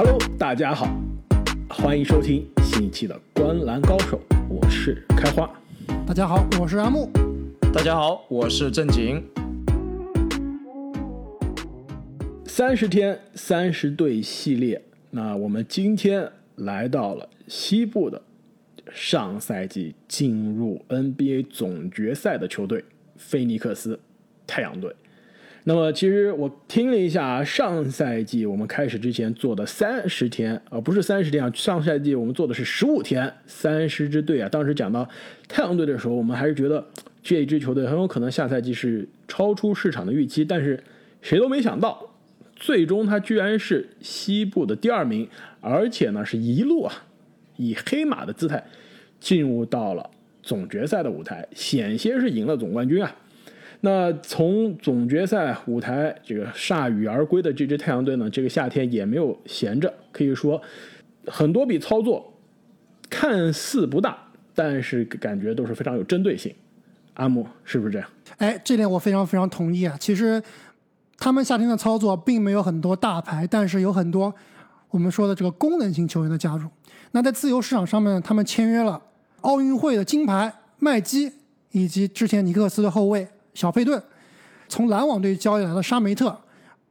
Hello，大家好，欢迎收听新一期的《观篮高手》，我是开花。大家好，我是阿木。大家好，我是正经。三十天三十队系列，那我们今天来到了西部的上赛季进入 NBA 总决赛的球队——菲尼克斯太阳队。那么，其实我听了一下上赛季我们开始之前做的三十天啊，不是三十天啊，上赛季我们做的是十五天，三十支队啊。当时讲到太阳队的时候，我们还是觉得这一支球队很有可能下赛季是超出市场的预期，但是谁都没想到，最终他居然是西部的第二名，而且呢是一路啊以黑马的姿态进入到了总决赛的舞台，险些是赢了总冠军啊。那从总决赛舞台这个铩羽而归的这支太阳队呢，这个夏天也没有闲着，可以说很多笔操作看似不大，但是感觉都是非常有针对性。阿木是不是这样？哎，这点我非常非常同意啊。其实他们夏天的操作并没有很多大牌，但是有很多我们说的这个功能性球员的加入。那在自由市场上面，他们签约了奥运会的金牌麦基，以及之前尼克斯的后卫。小佩顿从篮网队交易来了沙梅特，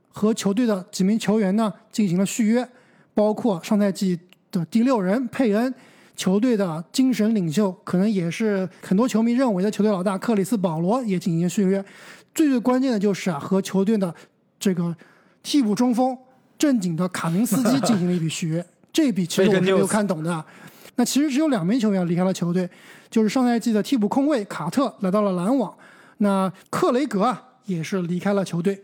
和球队的几名球员呢进行了续约，包括上赛季的第六人佩恩，球队的精神领袖，可能也是很多球迷认为的球队老大克里斯保罗也进行续约。最最关键的就是啊，和球队的这个替补中锋正经的卡明斯基进行了一笔续约，这笔其实我是没有看懂的。那其实只有两名球员离开了球队，就是上赛季的替补控卫卡特来到了篮网。那克雷格啊也是离开了球队，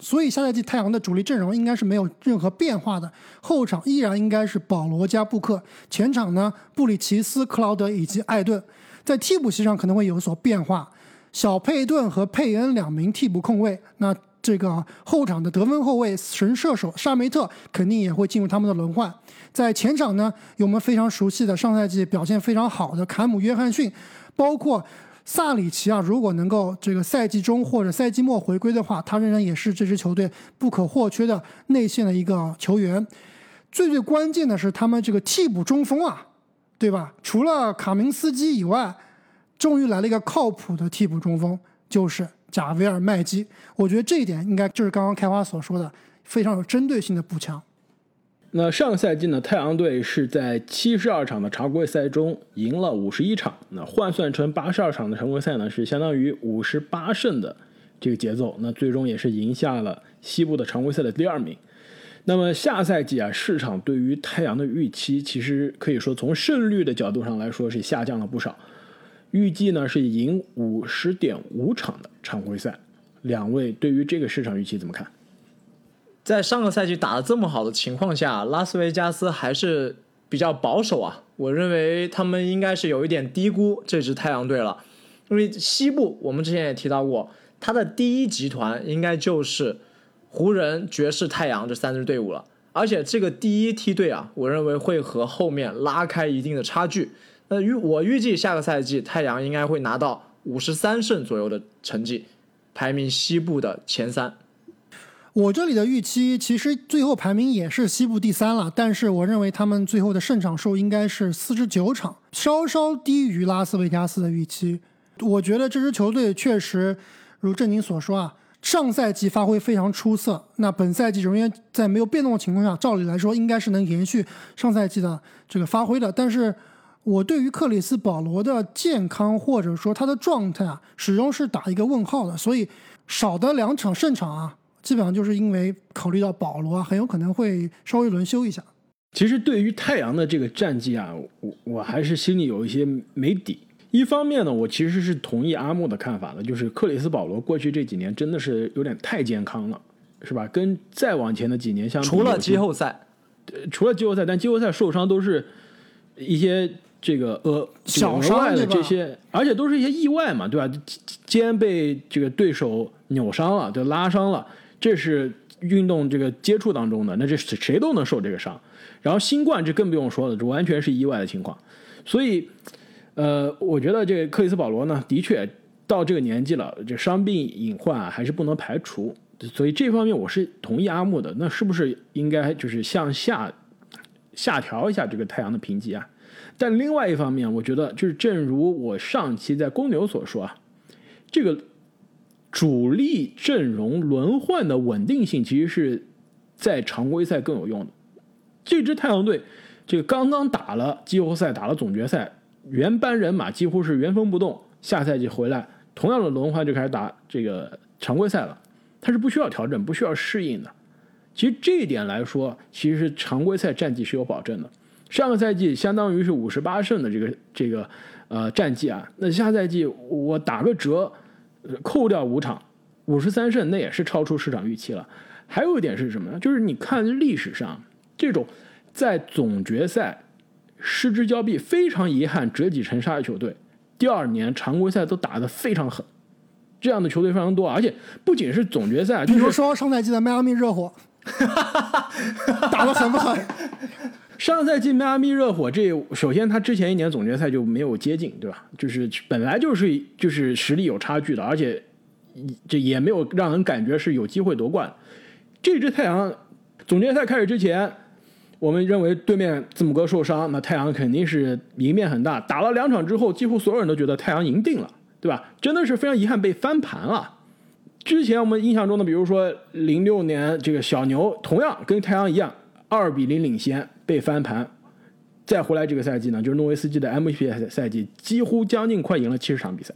所以下赛季太阳的主力阵容应该是没有任何变化的。后场依然应该是保罗加布克，前场呢布里奇斯、克劳德以及艾顿，在替补席上可能会有所变化。小佩顿和佩恩两名替补控卫，那这个后场的得分后卫神射手沙梅特肯定也会进入他们的轮换。在前场呢，有我们非常熟悉的上赛季表现非常好的坎姆约翰逊，包括。萨里奇啊，如果能够这个赛季中或者赛季末回归的话，他仍然也是这支球队不可或缺的内线的一个球员。最最关键的是他们这个替补中锋啊，对吧？除了卡明斯基以外，终于来了一个靠谱的替补中锋，就是贾维尔麦基。我觉得这一点应该就是刚刚开花所说的非常有针对性的补强。那上赛季呢，太阳队是在七十二场的常规赛中赢了五十一场，那换算成八十二场的常规赛呢，是相当于五十八胜的这个节奏。那最终也是赢下了西部的常规赛的第二名。那么下赛季啊，市场对于太阳的预期，其实可以说从胜率的角度上来说是下降了不少。预计呢是赢五十点五场的常规赛。两位对于这个市场预期怎么看？在上个赛季打得这么好的情况下，拉斯维加斯还是比较保守啊。我认为他们应该是有一点低估这支太阳队了，因为西部我们之前也提到过，他的第一集团应该就是湖人、爵士、太阳这三支队伍了。而且这个第一梯队啊，我认为会和后面拉开一定的差距。那预我预计下个赛季太阳应该会拿到五十三胜左右的成绩，排名西部的前三。我这里的预期其实最后排名也是西部第三了，但是我认为他们最后的胜场数应该是四十九场，稍稍低于拉斯维加斯的预期。我觉得这支球队确实如正经所说啊，上赛季发挥非常出色，那本赛季仍然在没有变动的情况下，照理来说应该是能延续上赛季的这个发挥的。但是我对于克里斯保罗的健康或者说他的状态啊，始终是打一个问号的，所以少的两场胜场啊。基本上就是因为考虑到保罗啊，很有可能会稍微轮休一下。其实对于太阳的这个战绩啊，我我还是心里有一些没底。一方面呢，我其实是同意阿木的看法的，就是克里斯保罗过去这几年真的是有点太健康了，是吧？跟再往前的几年相比，除了季后赛，除了季后赛，但季后赛受伤都是一些这个呃小伤的这些，而且都是一些意外嘛，对吧？肩被这个对手扭伤了，就拉伤了。这是运动这个接触当中的，那这谁都能受这个伤。然后新冠这更不用说了，这完全是意外的情况。所以，呃，我觉得这个克里斯保罗呢，的确到这个年纪了，这伤病隐患，还是不能排除。所以这方面我是同意阿木的。那是不是应该就是向下下调一下这个太阳的评级啊。但另外一方面，我觉得就是正如我上期在公牛所说啊，这个主力阵容轮换的稳定性其实是在常规赛更有用的。这支太阳队，这个刚刚打了季后赛，打了总决赛，原班人马几乎是原封不动，下赛季回来同样的轮换就开始打这个常规赛了，他是不需要调整、不需要适应的。其实这一点来说，其实常规赛战绩是有保证的。上个赛季相当于是五十八胜的这个这个呃战绩啊，那下赛季我打个折，扣掉五场，五十三胜那也是超出市场预期了。还有一点是什么呢？就是你看历史上这种在总决赛失之交臂、非常遗憾折戟沉沙的球队，第二年常规赛都打得非常狠，这样的球队非常多，而且不仅是总决赛，比如说上赛季的迈阿密热火，打得狠不狠？上赛季迈阿密热火这首先他之前一年总决赛就没有接近，对吧？就是本来就是就是实力有差距的，而且这也没有让人感觉是有机会夺冠。这支太阳总决赛开始之前，我们认为对面字母哥受伤，那太阳肯定是赢面很大。打了两场之后，几乎所有人都觉得太阳赢定了，对吧？真的是非常遗憾被翻盘了。之前我们印象中的，比如说零六年这个小牛，同样跟太阳一样，二比零领先。被翻盘，再回来这个赛季呢，就是诺维斯基的 MVP 赛季，几乎将近快赢了七十场比赛。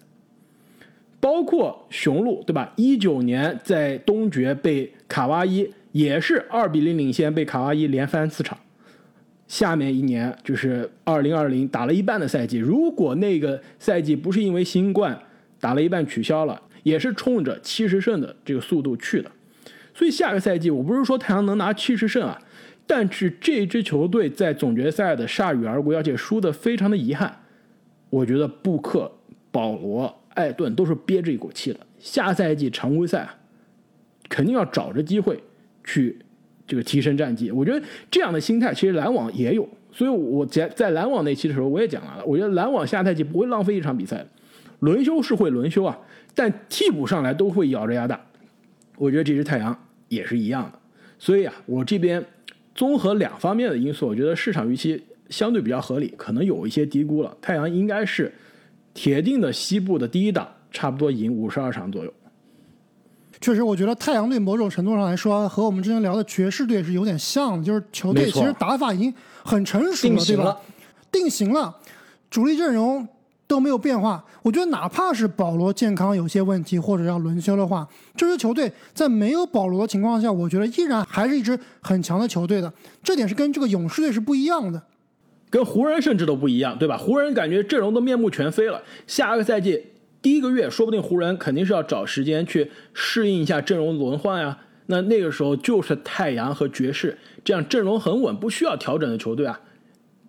包括雄鹿，对吧？一九年在东决被卡哇伊也是二比零领先，被卡哇伊连翻四场。下面一年就是二零二零打了一半的赛季，如果那个赛季不是因为新冠打了一半取消了，也是冲着七十胜的这个速度去的。所以下个赛季，我不是说太阳能拿七十胜啊。但是这支球队在总决赛的铩羽而归，而且输的非常的遗憾。我觉得布克、保罗、艾顿都是憋着一口气的。下赛季常规赛肯定要找着机会去这个提升战绩。我觉得这样的心态其实篮网也有，所以我在在篮网那期的时候我也讲了，我觉得篮网下赛季不会浪费一场比赛，轮休是会轮休啊，但替补上来都会咬着牙打。我觉得这支太阳也是一样的，所以啊，我这边。综合两方面的因素，我觉得市场预期相对比较合理，可能有一些低估了。太阳应该是铁定的西部的第一档，差不多赢五十二场左右。确实，我觉得太阳队某种程度上来说，和我们之前聊的爵士队是有点像，就是球队其实打法已经很成熟了，对吧？定型了，主力阵容。都没有变化，我觉得哪怕是保罗健康有些问题或者要轮休的话，这支球队在没有保罗的情况下，我觉得依然还是一支很强的球队的。这点是跟这个勇士队是不一样的，跟湖人甚至都不一样，对吧？湖人感觉阵容都面目全非了。下个赛季第一个月，说不定湖人肯定是要找时间去适应一下阵容轮换呀。那那个时候就是太阳和爵士这样阵容很稳、不需要调整的球队啊，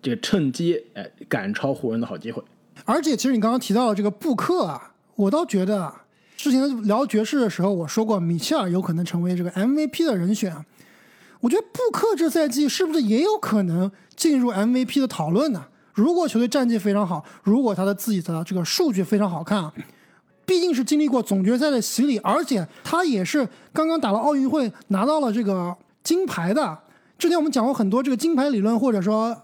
这个趁机哎赶超湖人的好机会。而且，其实你刚刚提到的这个布克啊，我倒觉得之前聊爵士的时候，我说过米切尔有可能成为这个 MVP 的人选。我觉得布克这赛季是不是也有可能进入 MVP 的讨论呢？如果球队战绩非常好，如果他的自己的这个数据非常好看，毕竟是经历过总决赛的洗礼，而且他也是刚刚打了奥运会拿到了这个金牌的。之前我们讲过很多这个金牌理论，或者说。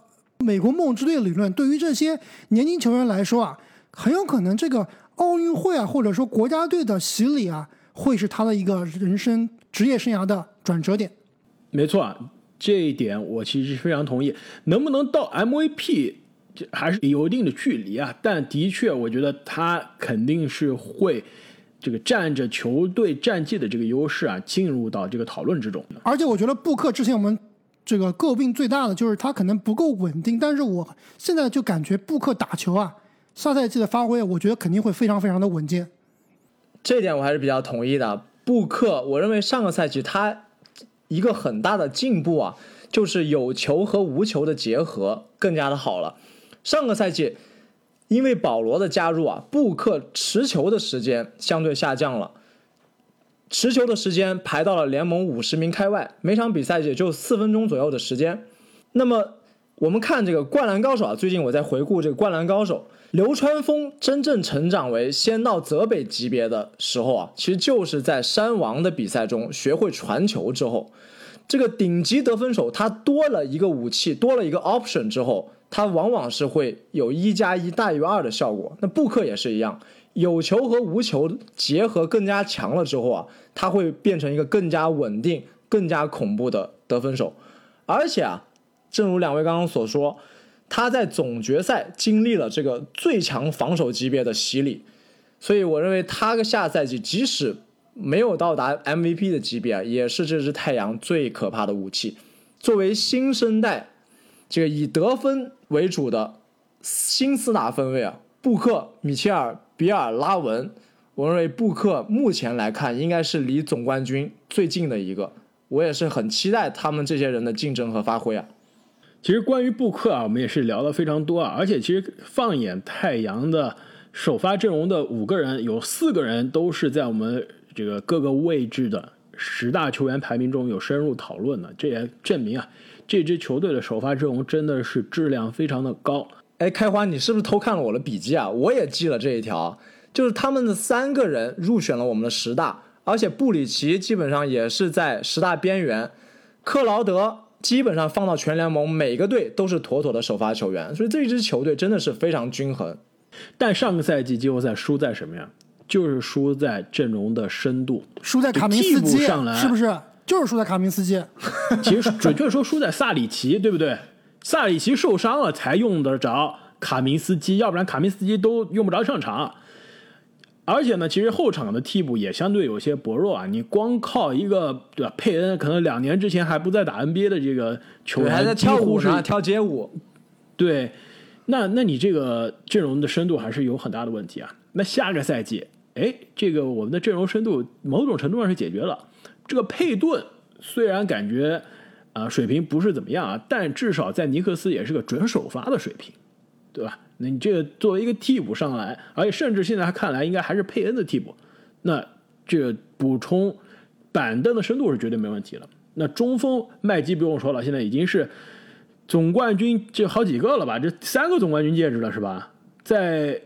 美国梦之队理论对于这些年轻球员来说啊，很有可能这个奥运会啊，或者说国家队的洗礼啊，会是他的一个人生职业生涯的转折点。没错啊，这一点我其实非常同意。能不能到 MVP，还是有一定的距离啊。但的确，我觉得他肯定是会这个占着球队战绩的这个优势啊，进入到这个讨论之中的。而且，我觉得布克之前我们。这个诟病最大的就是他可能不够稳定，但是我现在就感觉布克打球啊，下赛季的发挥，我觉得肯定会非常非常的稳健。这点我还是比较同意的。布克，我认为上个赛季他一个很大的进步啊，就是有球和无球的结合更加的好了。上个赛季因为保罗的加入啊，布克持球的时间相对下降了。持球的时间排到了联盟五十名开外，每场比赛也就四分钟左右的时间。那么我们看这个灌篮高手啊，最近我在回顾这个灌篮高手，流川枫真正成长为仙道泽北级别的时候啊，其实就是在山王的比赛中学会传球之后。这个顶级得分手他多了一个武器，多了一个 option 之后，他往往是会有一加一大于二的效果。那布克也是一样，有球和无球结合更加强了之后啊，他会变成一个更加稳定、更加恐怖的得分手。而且啊，正如两位刚刚所说，他在总决赛经历了这个最强防守级别的洗礼，所以我认为他个下赛季即使没有到达 MVP 的级别啊，也是这支太阳最可怕的武器。作为新生代，这个以得分为主的新四大分位啊，布克、米切尔、比尔、拉文，我认为布克目前来看应该是离总冠军最近的一个。我也是很期待他们这些人的竞争和发挥啊。其实关于布克啊，我们也是聊的非常多啊，而且其实放眼太阳的首发阵容的五个人，有四个人都是在我们这个各个位置的十大球员排名中有深入讨论的，这也证明啊，这支球队的首发阵容真的是质量非常的高。哎，开花，你是不是偷看了我的笔记啊？我也记了这一条，就是他们的三个人入选了我们的十大。而且布里奇基本上也是在十大边缘，克劳德基本上放到全联盟每个队都是妥妥的首发球员，所以这支球队真的是非常均衡。但上个赛季季后赛输在什么呀？就是输在阵容的深度，输在卡明斯基上来是不是？就是输在卡明斯基。其实准确说输在萨里奇，对不对？萨里奇受伤了才用得着卡明斯基，要不然卡明斯基都用不着上场。而且呢，其实后场的替补也相对有些薄弱啊。你光靠一个对吧？佩恩可能两年之前还不在打 NBA 的这个球员，还在跳舞是跳街舞。对，那那你这个阵容的深度还是有很大的问题啊。那下个赛季，哎，这个我们的阵容深度某种程度上是解决了。这个佩顿虽然感觉啊水平不是怎么样啊，但至少在尼克斯也是个准首发的水平，对吧？那你这个作为一个替补上来，而且甚至现在看来应该还是佩恩的替补，那这补充板凳的深度是绝对没问题了。那中锋麦基不用说了，现在已经是总冠军这好几个了吧？这三个总冠军戒指了是吧？在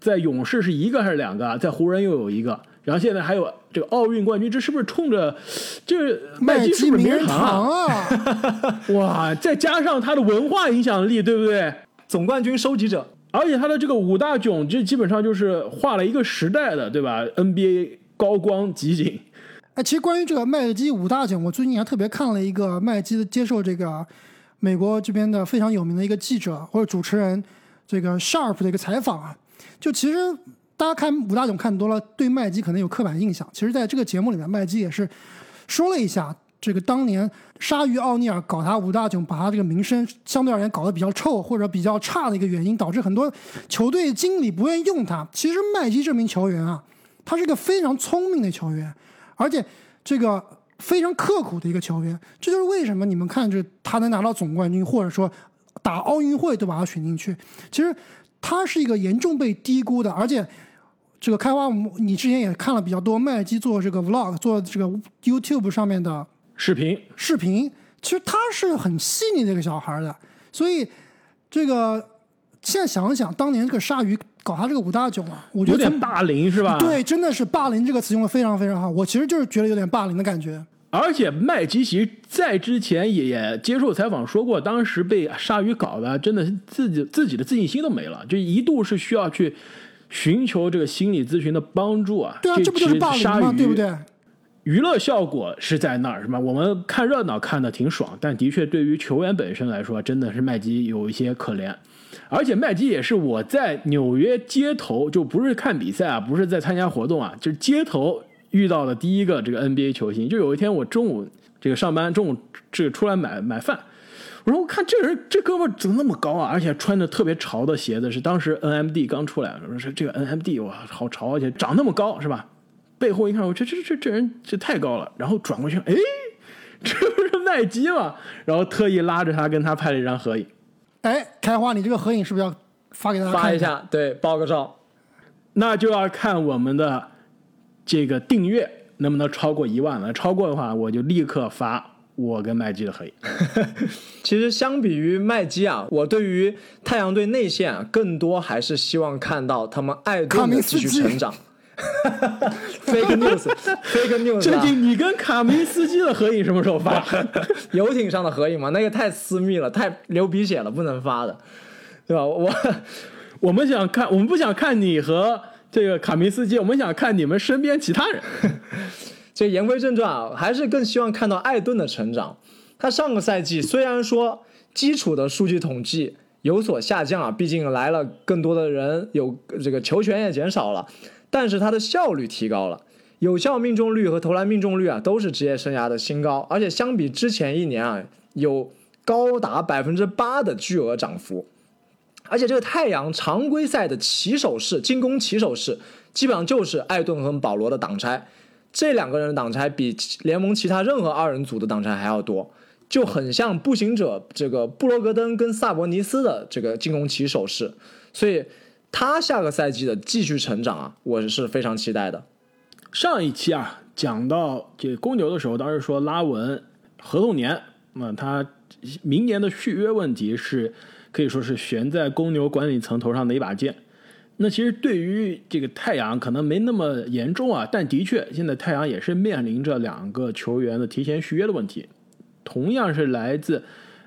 在勇士是一个还是两个？在湖人又有一个，然后现在还有这个奥运冠军，这是不是冲着这麦基是不是名人堂啊？哇，再加上他的文化影响力，对不对？总冠军收集者，而且他的这个五大囧，这基本上就是画了一个时代的，对吧？NBA 高光集锦。哎，其实关于这个麦基五大囧，我最近还特别看了一个麦基的接受这个美国这边的非常有名的一个记者或者主持人这个 Sharp 的一个采访啊。就其实大家看武大囧看多了，对麦基可能有刻板印象。其实在这个节目里面，麦基也是说了一下。这个当年鲨鱼奥尼尔搞他武大囧，把他这个名声相对而言搞得比较臭或者比较差的一个原因，导致很多球队经理不愿意用他。其实麦基这名球员啊，他是个非常聪明的球员，而且这个非常刻苦的一个球员。这就是为什么你们看着他能拿到总冠军，或者说打奥运会都把他选进去。其实他是一个严重被低估的，而且这个开花，你之前也看了比较多麦基做这个 vlog，做这个 YouTube 上面的。视频，视频，其实他是很细腻的一个小孩的，所以这个现在想想，当年这个鲨鱼搞他这个五大囧啊，我觉得有点霸凌是吧？对，真的是霸凌这个词用的非常非常好，我其实就是觉得有点霸凌的感觉。而且麦基奇在之前也接受采访说过，当时被鲨鱼搞的，真的自己自己的自信心都没了，就一度是需要去寻求这个心理咨询的帮助啊。对啊，这不就是霸凌吗？对不对？娱乐效果是在那儿，是吧？我们看热闹看的挺爽，但的确对于球员本身来说，真的是麦基有一些可怜。而且麦基也是我在纽约街头，就不是看比赛啊，不是在参加活动啊，就是街头遇到的第一个这个 NBA 球星。就有一天我中午这个上班，中午这个出来买买饭，我说我看这人这哥们怎么那么高啊？而且穿着特别潮的鞋子，是当时 NMD 刚出来，我说这个 NMD 哇好潮，而且长那么高，是吧？背后一看，我这这这这人这太高了，然后转过去，哎，这不是麦基吗？然后特意拉着他跟他拍了一张合影。哎，开花，你这个合影是不是要发给大家发一下？对，爆个照。那就要看我们的这个订阅能不能超过一万了。超过的话，我就立刻发我跟麦基的合影。其实相比于麦基啊，我对于太阳队内线啊，更多还是希望看到他们爱队的继续成长。fake news，fake news，最啊近你跟卡明斯基的合影什么时候发？游艇上的合影吗，那个太私密了，太流鼻血了，不能发的，对吧？我我们想看，我们不想看你和这个卡明斯基，我们想看你们身边其他人。这言归正传啊，还是更希望看到艾顿的成长。他上个赛季虽然说基础的数据统计有所下降啊，毕竟来了更多的人，有这个球权也减少了，但是他的效率提高了，有效命中率和投篮命中率啊都是职业生涯的新高，而且相比之前一年啊，有高达百分之八的巨额涨幅。而且这个太阳常规赛的起手式进攻起手式，基本上就是艾顿和保罗的挡拆，这两个人的挡拆比联盟其他任何二人组的挡拆还要多，就很像步行者这个布罗格登跟萨博尼斯的这个进攻起手式，所以他下个赛季的继续成长啊，我是非常期待的。上一期啊，讲到这公牛的时候，当时说拉文合同年，那他明年的续约问题是可以说是悬在公牛管理层头上的一把剑。那其实对于这个太阳可能没那么严重啊，但的确现在太阳也是面临着两个球员的提前续约的问题，同样是来自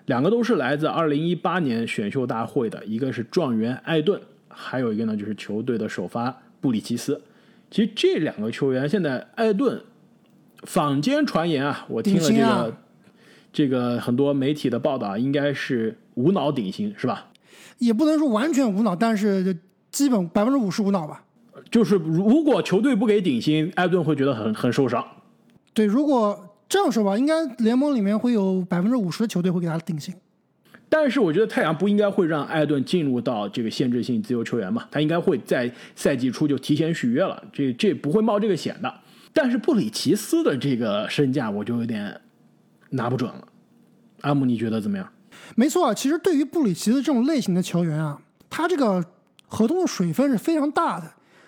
两个都是来自2018年选秀大会的，一个是状元艾顿，还有一个呢就是球队的首发布里奇斯。其实这两个球员现在艾顿坊间传言啊，我听了这个、这个很多媒体的报道，应该是无脑顶薪是吧？也不能说完全无脑，但是基本百分之五十无脑吧。就是如果球队不给顶薪，艾顿会觉得很很受伤。对，如果这样说吧，应该联盟里面会有百分之五十的球队会给他顶薪。但是我觉得太阳不应该会让艾顿进入到这个限制性自由球员嘛，他应该会在赛季初就提前续约了，这这不会冒这个险的。但是布里奇斯的这个身价我就有点拿不准了。阿姆，你觉得怎么样？没错啊，其实对于布里奇斯这种类型的球员啊，他这个合同的水分是非常大的。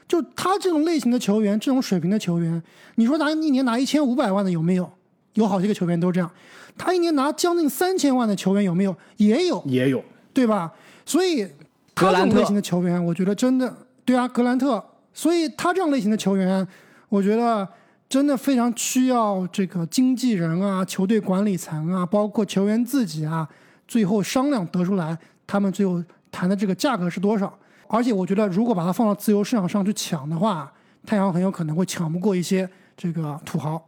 就他这种类型的球员，这种水平的球员，你说拿一年拿一千五百万的有没有？有好几个球员都这样。他一年拿将近三千万的球员有没有？也有，也有，对吧？所以他格兰特这种类型的球员，我觉得真的对啊，格兰特。所以他这样类型的球员，我觉得真的非常需要这个经纪人啊、球队管理层啊，包括球员自己啊，最后商量得出来，他们最后谈的这个价格是多少。而且我觉得，如果把它放到自由市场上去抢的话，太阳很有可能会抢不过一些这个土豪。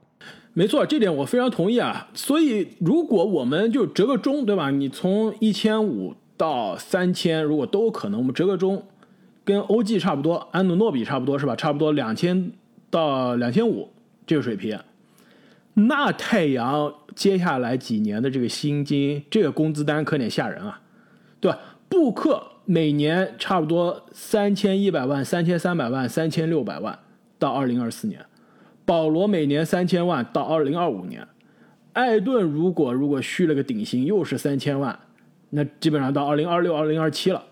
没错，这点我非常同意啊。所以如果我们就折个中，对吧？你从一千五到三千，如果都可能，我们折个中，跟欧记差不多，安努诺比差不多是吧？差不多两千到两千五这个水平。那太阳接下来几年的这个薪金，这个工资单可得吓人啊，对吧？布克每年差不多三千一百万、三千三百万、三千六百万，到二零二四年。保罗每年三千万到二零二五年，艾顿如果如果续了个顶薪又是三千万，那基本上到二零二六、二零二七了。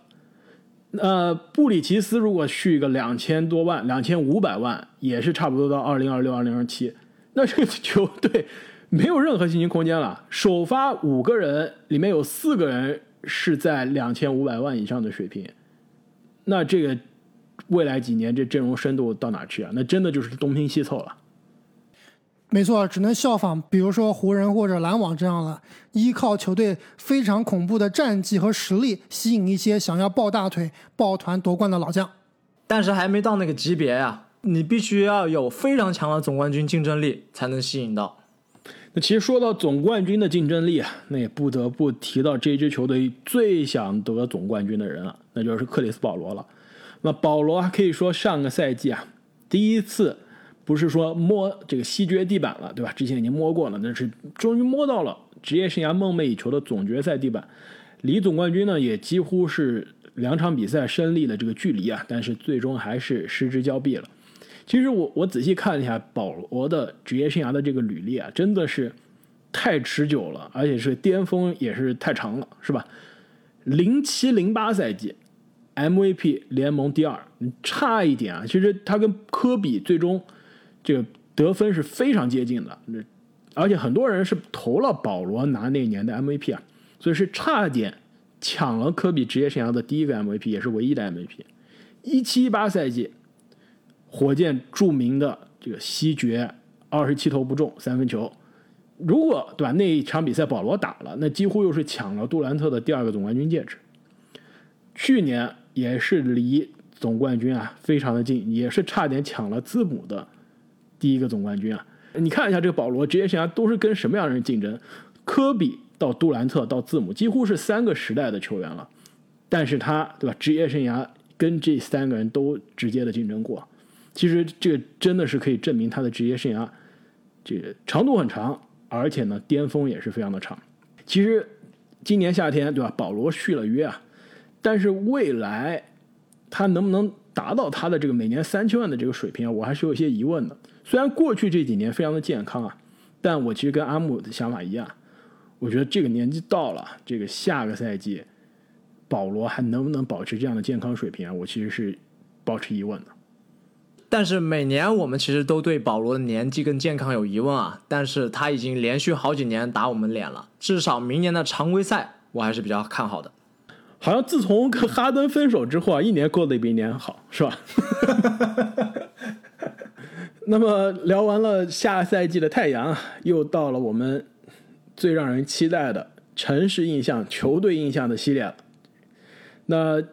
呃，布里奇斯如果续个两千多万、两千五百万，也是差不多到二零二六、二零二七。那这个球队没有任何薪金空间了。首发五个人里面有四个人是在两千五百万以上的水平，那这个未来几年这阵容深度到哪去啊？那真的就是东拼西凑了。没错，只能效仿，比如说湖人或者篮网这样了，依靠球队非常恐怖的战绩和实力，吸引一些想要抱大腿、抱团夺冠的老将。但是还没到那个级别呀、你必须要有非常强的总冠军竞争力才能吸引到。那其实说到总冠军的竞争力啊，那也不得不提到这支球队最想得总冠军的人了，那就是克里斯保罗了。那保罗可以说上个赛季啊，第一次不是说摸这个西决地板了，对吧？之前已经摸过了，那是终于摸到了职业生涯梦寐以求的总决赛地板，离总冠军呢也几乎是两场比赛胜利的这个距离啊，但是最终还是失之交臂了。其实我我仔细看了一下保罗的职业生涯的这个履历啊，真的是太持久了，而且是巅峰也是太长了，是吧？零七零八赛季 MVP 联盟第二，差一点啊！其实他跟科比最终这个得分是非常接近的，而且很多人是投了保罗拿那年的 MVP 啊，所以是差点抢了科比职业生涯的第一个 MVP，也是唯一的 MVP。一七一八赛季。火箭著名的这个西决二十七投不中三分球。如果对吧那一场比赛保罗打了，那几乎又是抢了杜兰特的第二个总冠军戒指。去年也是离总冠军啊非常的近，也是差点抢了字母的第一个总冠军啊。你看一下这个保罗职业生涯都是跟什么样的人竞争？科比到杜兰特到字母，几乎是三个时代的球员了。但是他对吧职业生涯跟这三个人都直接的竞争过。其实这真的是可以证明他的职业生涯这个长度很长，而且呢巅峰也是非常的长。其实今年夏天对吧，保罗续了约啊。但是未来他能不能达到他的这个每年三千万的这个水平啊？我还是有一些疑问的。虽然过去这几年非常的健康啊，但我其实跟阿木的想法一样，我觉得这个年纪到了，这个下个赛季保罗还能不能保持这样的健康水平啊？我其实是保持疑问的。但是每年我们其实都对保罗的年纪跟健康有疑问啊，但是他已经连续好几年打我们脸了，至少明年的常规赛我还是比较看好的。好像自从跟哈登分手之后啊，一年过得比一年好，是吧？那么聊完了下赛季的太阳，又到了我们最让人期待的城市印象、球队印象的系列了。那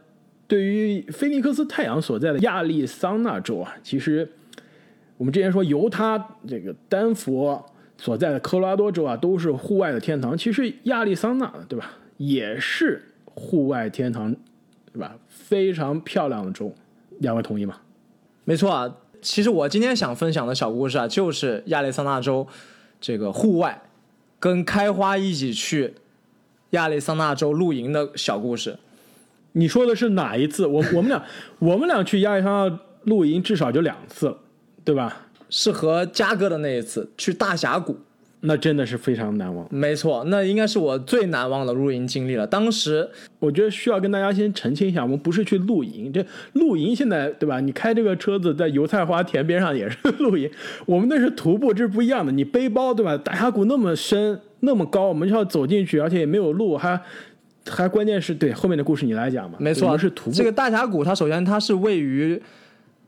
对于菲尼克斯太阳所在的亚利桑那州啊，其实我们之前说犹他、这个丹佛所在的科罗拉多州啊，都是户外的天堂。其实亚利桑那，对吧，也是。户外天堂，对吧？非常漂亮的州，两位同意吗？没错啊。其实我今天想分享的小故事啊，就是亚利桑那州这个户外跟开花一起去亚利桑那州露营的小故事。你说的是哪一次？我 我们俩我们俩去亚利桑那露营至少就两次了，对吧？是和嘉哥的那一次去大峡谷。那真的是非常难忘，没错，那应该是我最难忘的露营经历了。当时我觉得需要跟大家先澄清一下，我们不是去露营，这露营现在对吧？你开这个车子在油菜花田边上也是露营，我们那是徒步，这是不一样的。你背包对吧？大峡谷那么深那么高，我们就要走进去，而且也没有路，还还关键是对后面的故事你来讲嘛？没错，是徒步。这个大峡谷它首先它是位于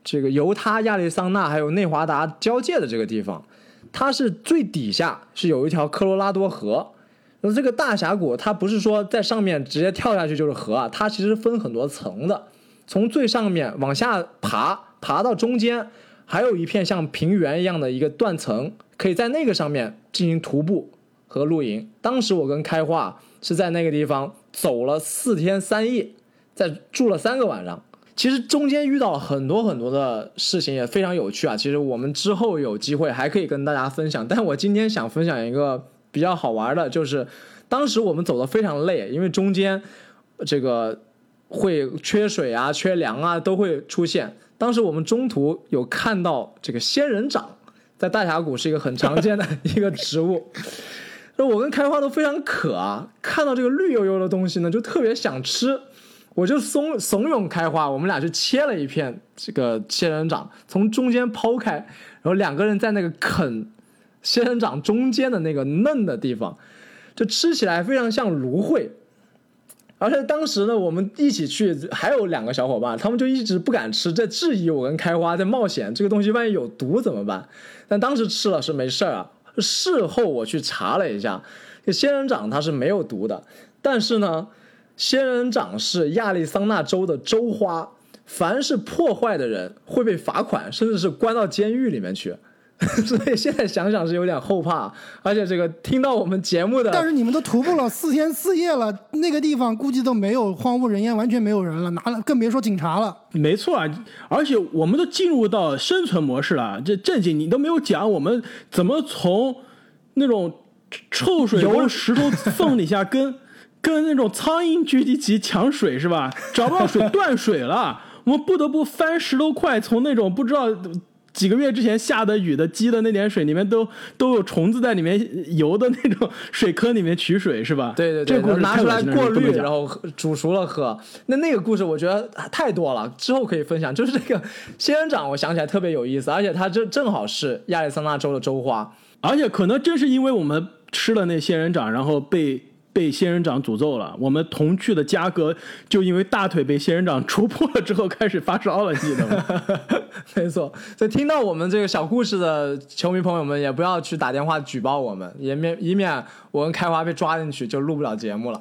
这个犹他、亚利桑那还有内华达交界的这个地方。它是最底下是有一条科罗拉多河，那这个大峡谷它不是说在上面直接跳下去就是河啊，它其实分很多层的，从最上面往下爬，爬到中间，还有一片像平原一样的一个断层，可以在那个上面进行徒步和露营。当时我跟开化是在那个地方走了四天三夜，在住了三个晚上。其实中间遇到了很多很多的事情，也非常有趣啊。其实我们之后有机会还可以跟大家分享。但我今天想分享一个比较好玩的，就是当时我们走的非常累，因为中间这个会缺水啊、缺粮啊都会出现。当时我们中途有看到这个仙人掌，在大峡谷是一个很常见的一个植物。那我跟开花都非常渴啊，看到这个绿油油的东西呢，就特别想吃。我就怂怂恿开花，我们俩就切了一片这个仙人掌，从中间剖开，然后两个人在那个啃仙人掌中间的那个嫩的地方，就吃起来非常像芦荟。而且当时呢，我们一起去还有两个小伙伴，他们就一直不敢吃，在质疑我跟开花，在冒险，这个东西万一有毒怎么办？但当时吃了是没事儿啊。事后我去查了一下，仙人掌它是没有毒的，但是呢。仙人掌是亚利桑那州的州花，凡是破坏的人会被罚款，甚至是关到监狱里面去。所以现在想想是有点后怕，而且这个听到我们节目的，但是你们都徒步了四天四夜了，那个地方估计都没有荒无人烟，完全没有人了，拿了更别说警察了。没错啊，而且我们都进入到生存模式了。这正经你都没有讲，我们怎么从那种臭水沟石头缝底下跟。跟那种苍蝇聚集起抢水是吧？找不到水 断水了，我们不得不翻石头块，从那种不知道几个月之前下的雨的积的那点水里面都都有虫子在里面游的那种水坑里面取水是吧？对对对，这拿出来过滤，然后煮熟了喝。那那个故事我觉得太多了，之后可以分享。就是这个仙人掌，我想起来特别有意思，而且它正正好是亚利桑那州的州花，而且可能正是因为我们吃了那仙人掌，然后被。被仙人掌诅咒了。我们同去的嘉哥就因为大腿被仙人掌戳破了之后开始发烧了，记得吗？没错，所以听到我们这个小故事的球迷朋友们，也不要去打电话举报我们，以免以免我跟开花被抓进去就录不了节目了。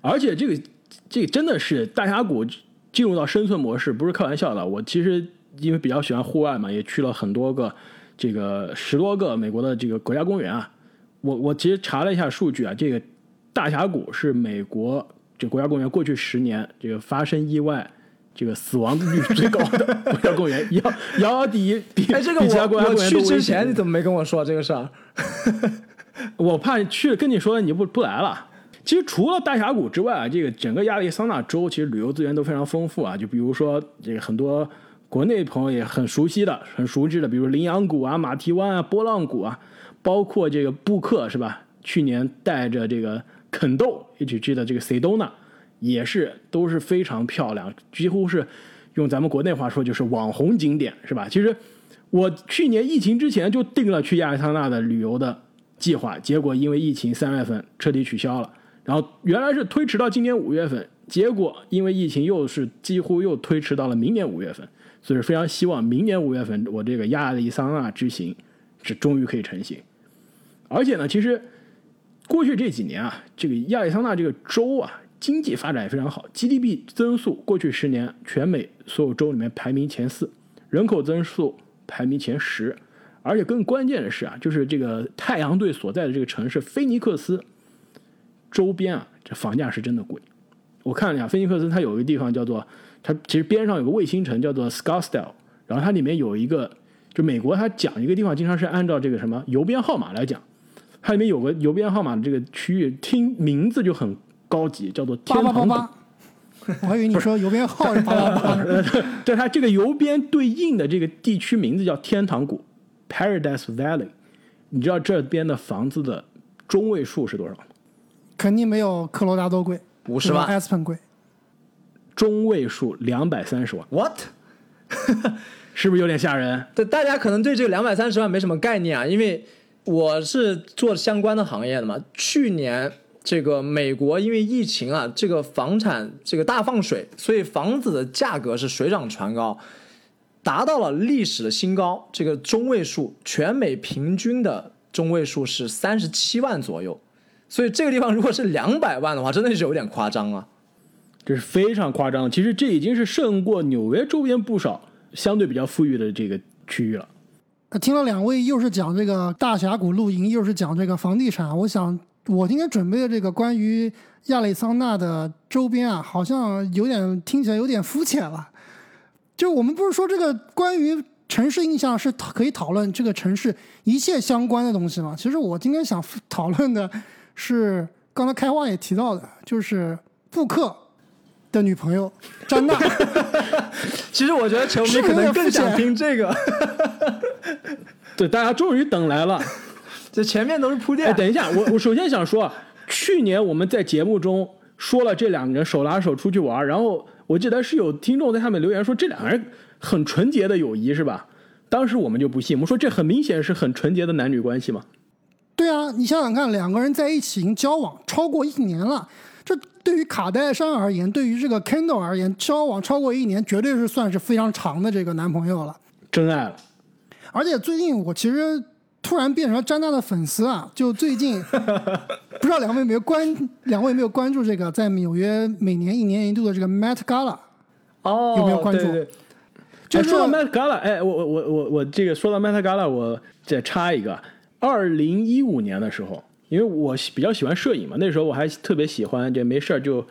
而且这个这个真的是大峡谷进入到生存模式，不是开玩笑的。我其实因为比较喜欢户外嘛，也去了很多个这个十多个美国的这个国家公园啊。我我其实查了一下数据啊，这个大峡谷是美国这国家公园过去十年这个发生意外。这个死亡率最高的国家公园，遥遥遥第一，比哎，这个国家公园都我去之前你怎么没跟我说这个事儿？我怕去了跟你说你不不来了。其实除了大峡谷之外啊，这个整个亚利桑那州其实旅游资源都非常丰富啊。就比如说这个很多国内朋友也很熟悉的、很熟知的，比如羚羊谷啊、马蹄湾啊、波浪谷啊，包括这个布克是吧？去年带着这个肯豆，H G 的这个 Sedona，也是都是非常漂亮，几乎是用咱们国内话说就是网红景点是吧？其实我去年疫情之前就定了去亚利桑那的旅游的计划，结果因为疫情三月份彻底取消了，然后原来是推迟到今年五月份，结果因为疫情又是几乎又推迟到了明年五月份，所以非常希望明年五月份我这个亚利桑那之行是终于可以成行。而且呢，其实过去这几年啊，这个亚利桑那这个州啊，经济发展也非常好，GDP 增速过去十年全美所有州里面排名前四，人口增速排名前十，而且更关键的是啊，就是这个太阳队所在的这个城市菲尼克斯周边啊，这房价是真的贵。我看了一下，菲尼克斯它有一个地方叫做，它其实边上有个卫星城叫做 Scottsdale，然后它里面有一个，就美国它讲一个地方经常是按照这个什么邮编号码来讲，它里面有个邮编号码的这个区域，听名字就很高级，叫做天堂岛。我还以为你说邮编号是八八八。对 它这个邮编对应的这个地区名字叫天堂谷 （Paradise Valley）。你知道这边的房子的中位数是多少吗？肯定没有科罗拉多贵，五十万，aspen 贵。中位数两百三十万，What？是不是有点吓人？对，大家可能对这个两百三十万没什么概念啊，因为我是做相关的行业的嘛。去年这个美国因为疫情啊，这个房产这个大放水，所以房子的价格是水涨船高，达到了历史的新高。这个中位数，全美平均的中位数是三十七万左右，所以这个地方如果是两百万的话，真的是有点夸张啊。这是非常夸张。其实这已经是胜过纽约周边不少相对比较富裕的这个区域了。呃听了两位又是讲这个大峡谷露营，又是讲这个房地产，我想我今天准备的这个关于亚利桑那的周边啊，好像有点听起来有点肤浅了。就我们不是说这个关于城市印象是可以讨论这个城市一切相关的东西吗？其实我今天想讨论的是刚才开花也提到的，就是布克的女朋友詹娜。其实我觉得球迷可能更想听这个，对，大家终于等来了。这前面都是铺垫。哎，等一下，我我首先想说啊，去年我们在节目中说了这两个人手拉手出去玩，然后我记得是有听众在下面留言说这两个人很纯洁的友谊是吧？当时我们就不信，我们说这很明显是很纯洁的男女关系嘛。对啊，你想想看，两个人在一起已经交往超过一年了，这对于卡戴珊而言，对于这个 Kendall 而言，交往超过一年，绝对是算是非常长的这个男朋友了。真爱了，而且最近我其实突然变成了詹娜的粉丝啊，就最近 不知道两位有没有关，两位有没有关注这个在纽约每年一年一度的这个 Met Gala？哦，有没有关注对对对就说到 Met Gala，哎，我我我我我这个说到 Met Gala，我再插一个，二零一五年的时候，因为我比较喜欢摄影嘛，那时候我还特别喜欢这没事儿就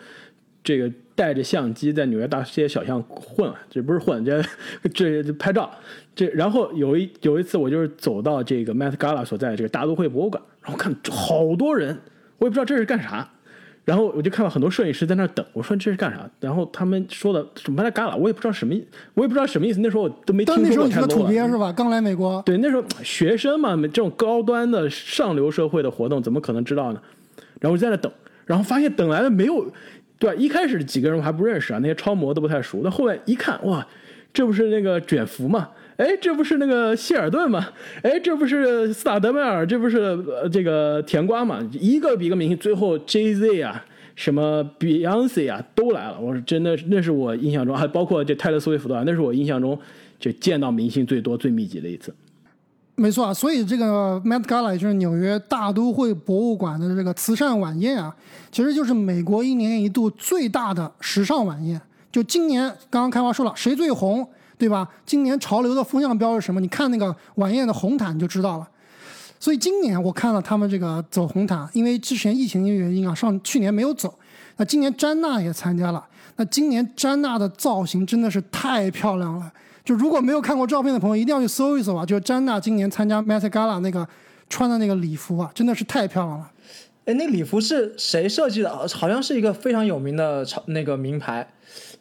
这个带着相机在纽约大街小巷混，这不是混，这这这拍照。这然后有一有一次我就是走到这个 Met Gala 所在的这个大都会博物馆，然后看好多人，我也不知道这是干啥。然后我就看到很多摄影师在那儿等，我说这是干啥？然后他们说的什么 Met Gala，我也不知道什么意，我也不知道什么意思。那时候我都没听但那时候你是个。土鳖是吧？刚来美国，对，那时候学生嘛，这种高端的上流社会的活动，怎么可能知道呢？然后我就在那等，然后发现等来的没有，对吧？一开始几个人我还不认识啊，那些超模都不太熟。但后来一看，哇，这不是那个卷福吗？哎，这不是那个希尔顿吗？哎，这不是斯塔德迈尔？这不是呃这个甜瓜吗？一个比一个明星，最后 J Z 啊，什么 Beyonce 啊都来了。我说真的，那是我印象中，还包括这泰勒·斯威夫特，那是我印象中就见到明星最多、最密集的一次。没错啊，所以这个 Met Gala 也就是纽约大都会博物馆的这个慈善晚宴啊，其实就是美国一年一度最大的时尚晚宴。就今年刚刚开花说了，谁最红？对吧？今年潮流的风向标是什么？你看那个晚宴的红毯就知道了。所以今年我看了他们这个走红毯，因为之前疫情的原因啊，上去年没有走。那今年詹娜也参加了。那今年詹娜的造型真的是太漂亮了。就如果没有看过照片的朋友，一定要去搜一搜啊！就是詹娜今年参加 Met Gala 那个穿的那个礼服啊，真的是太漂亮了。哎，那礼服是谁设计的？好像是一个非常有名的潮那个名牌，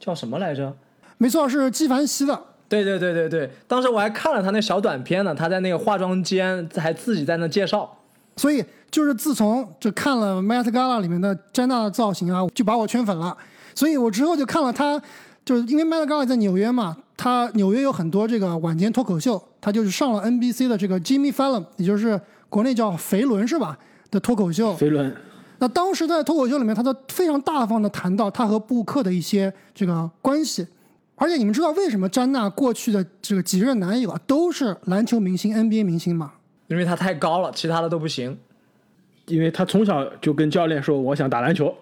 叫什么来着？没错，是纪梵希的。对对对对对，当时我还看了他那小短片呢，他在那个化妆间还自己在那介绍。所以就是自从就看了 Met Gala 里面的詹娜的造型啊，就把我圈粉了。所以我之后就看了他，就是因为 Met Gala 在纽约嘛，他纽约有很多这个晚间脱口秀，他就是上了 NBC 的这个 Jimmy Fallon，也就是国内叫肥伦是吧的脱口秀。肥伦。那当时在脱口秀里面，他都非常大方的谈到他和布克的一些这个关系。而且你们知道为什么詹娜过去的这个几任男友啊都是篮球明星、NBA 明星吗？因为他太高了，其他的都不行。因为他从小就跟教练说：“我想打篮球。”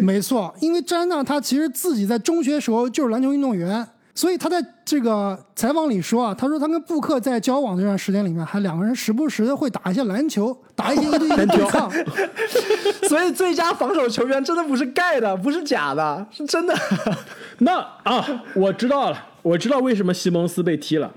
没错，因为詹娜她其实自己在中学时候就是篮球运动员，所以他在这个采访里说啊，他说他跟布克在交往这段时间里面，还两个人时不时的会打一些篮球，打一些一对一对抗。所以最佳防守球员真的不是盖的，不是假的，是真的。那啊，我知道了，我知道为什么西蒙斯被踢了。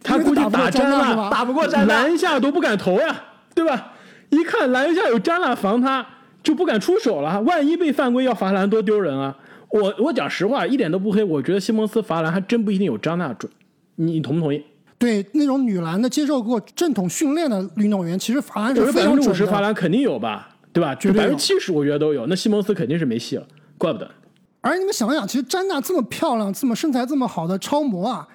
他估计打詹娜打不过詹娜，篮下都不敢投呀，对吧？一看篮下有詹娜防他，就不敢出手了。万一被犯规要罚篮，多丢人啊！我我讲实话，一点都不黑。我觉得西蒙斯罚篮还真不一定有张娜准。你同不同意？对，那种女篮的接受过正统训练的运动员，其实罚篮是非常准的。百分之五十罚篮肯定有吧？对吧？百分之七十我觉得都有。那西蒙斯肯定是没戏了，怪不得。而你们想想，其实詹娜这么漂亮、这么身材这么好的超模啊，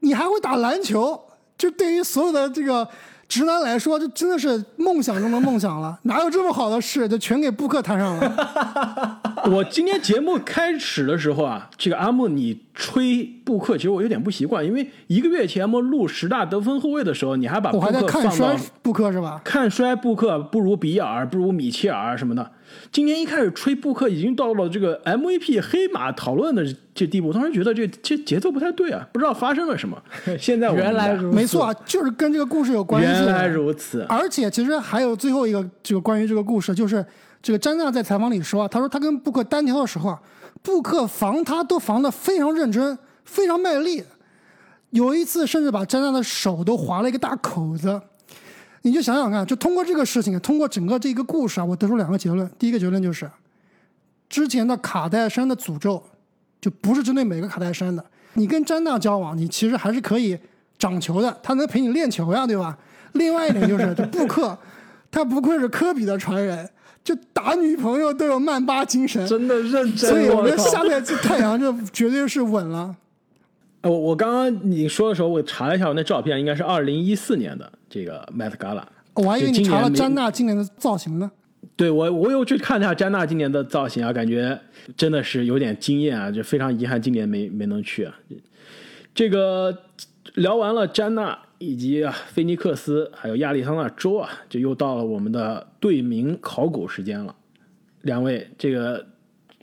你还会打篮球？就对于所有的这个直男来说，这真的是梦想中的梦想了。哪有这么好的事？就全给布克摊上了。我今天节目开始的时候啊，这个阿木你吹布克，其实我有点不习惯，因为一个月前我们录十大得分后卫的时候，你还把布克看衰布克是吧？看衰布克不如比尔，不如米切尔什么的。今天一开始吹布克，已经到了这个 MVP 黑马讨论的这地步，当时觉得这这节奏不太对啊，不知道发生了什么。现在原来没错啊，就是跟这个故事有关系。原来如此，而且其实还有最后一个这个关于这个故事，就是这个詹娜在采访里说，他说他跟布克单挑的时候啊，布克防他都防的非常认真，非常卖力，有一次甚至把詹娜的手都划了一个大口子。你就想想看，就通过这个事情，通过整个这个故事啊，我得出两个结论。第一个结论就是，之前的卡戴珊的诅咒，就不是针对每个卡戴珊的。你跟詹娜交往，你其实还是可以长球的，他能陪你练球呀，对吧？另外一点就是，这 布克，他不愧是科比的传人，就打女朋友都有曼巴精神，真的认真。所以我觉得下面这太阳这绝对是稳了。我我刚刚你说的时候，我查了一下，我那照片应该是二零一四年的这个 Met Gala。我还以为你查了詹娜今年的造型呢。对，我我又去看一下詹娜今年的造型啊，感觉真的是有点惊艳啊，就非常遗憾今年没没能去啊。这个聊完了詹娜以及菲尼克斯，还有亚利桑那州啊，就又到了我们的队名考古时间了。两位，这个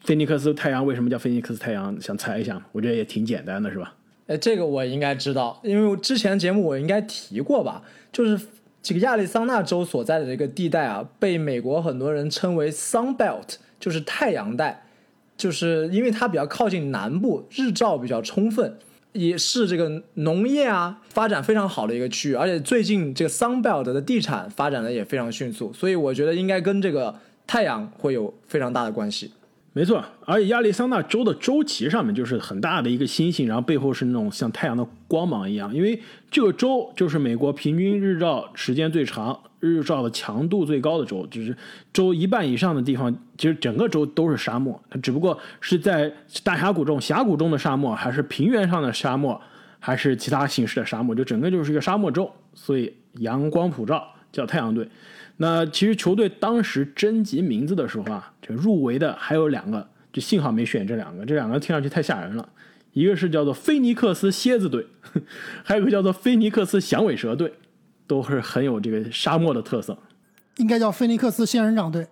菲尼克斯太阳为什么叫菲尼克斯太阳？想猜一下？我觉得也挺简单的，是吧？哎，这个我应该知道，因为之前节目我应该提过吧。就是这个亚利桑那州所在的这个地带啊，被美国很多人称为 Sun Belt，就是太阳带，就是因为它比较靠近南部，日照比较充分，也是这个农业啊发展非常好的一个区域。而且最近这个 Sun Belt 的地产发展的也非常迅速，所以我觉得应该跟这个太阳会有非常大的关系。没错，而且亚利桑那州的州旗上面就是很大的一个星星，然后背后是那种像太阳的光芒一样。因为这个州就是美国平均日照时间最长、日照的强度最高的州，就是州一半以上的地方，其实整个州都是沙漠，它只不过是在大峡谷中、峡谷中的沙漠，还是平原上的沙漠，还是其他形式的沙漠，就整个就是一个沙漠州，所以阳光普照，叫太阳队。那其实球队当时征集名字的时候啊，这入围的还有两个，就幸好没选这两个，这两个听上去太吓人了。一个是叫做菲尼克斯蝎子队，还有一个叫做菲尼克斯响尾蛇队，都是很有这个沙漠的特色。应该叫菲尼克斯仙人掌队，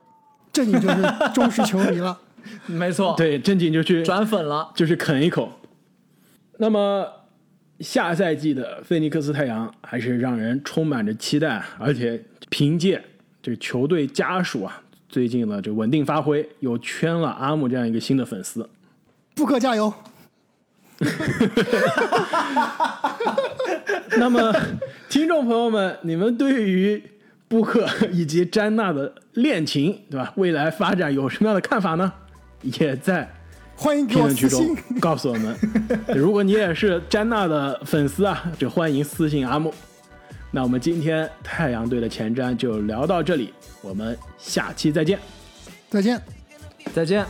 这你就是忠实球迷了。没错，对，正经就去转粉了。就是啃一口。那么下赛季的菲尼克斯太阳还是让人充满着期待，而且凭借这个球队家属啊最近呢这稳定发挥，又圈了阿姆这样一个新的粉丝。布克加油！那么，听众朋友们，你们对于布克以及詹娜的恋情，对吧？未来发展有什么样的看法呢？也在欢迎评论区中。告诉我们。如果你也是詹娜的粉丝啊，就欢迎私信阿木。那我们今天太阳队的前瞻就聊到这里，我们下期再见。再见。再见。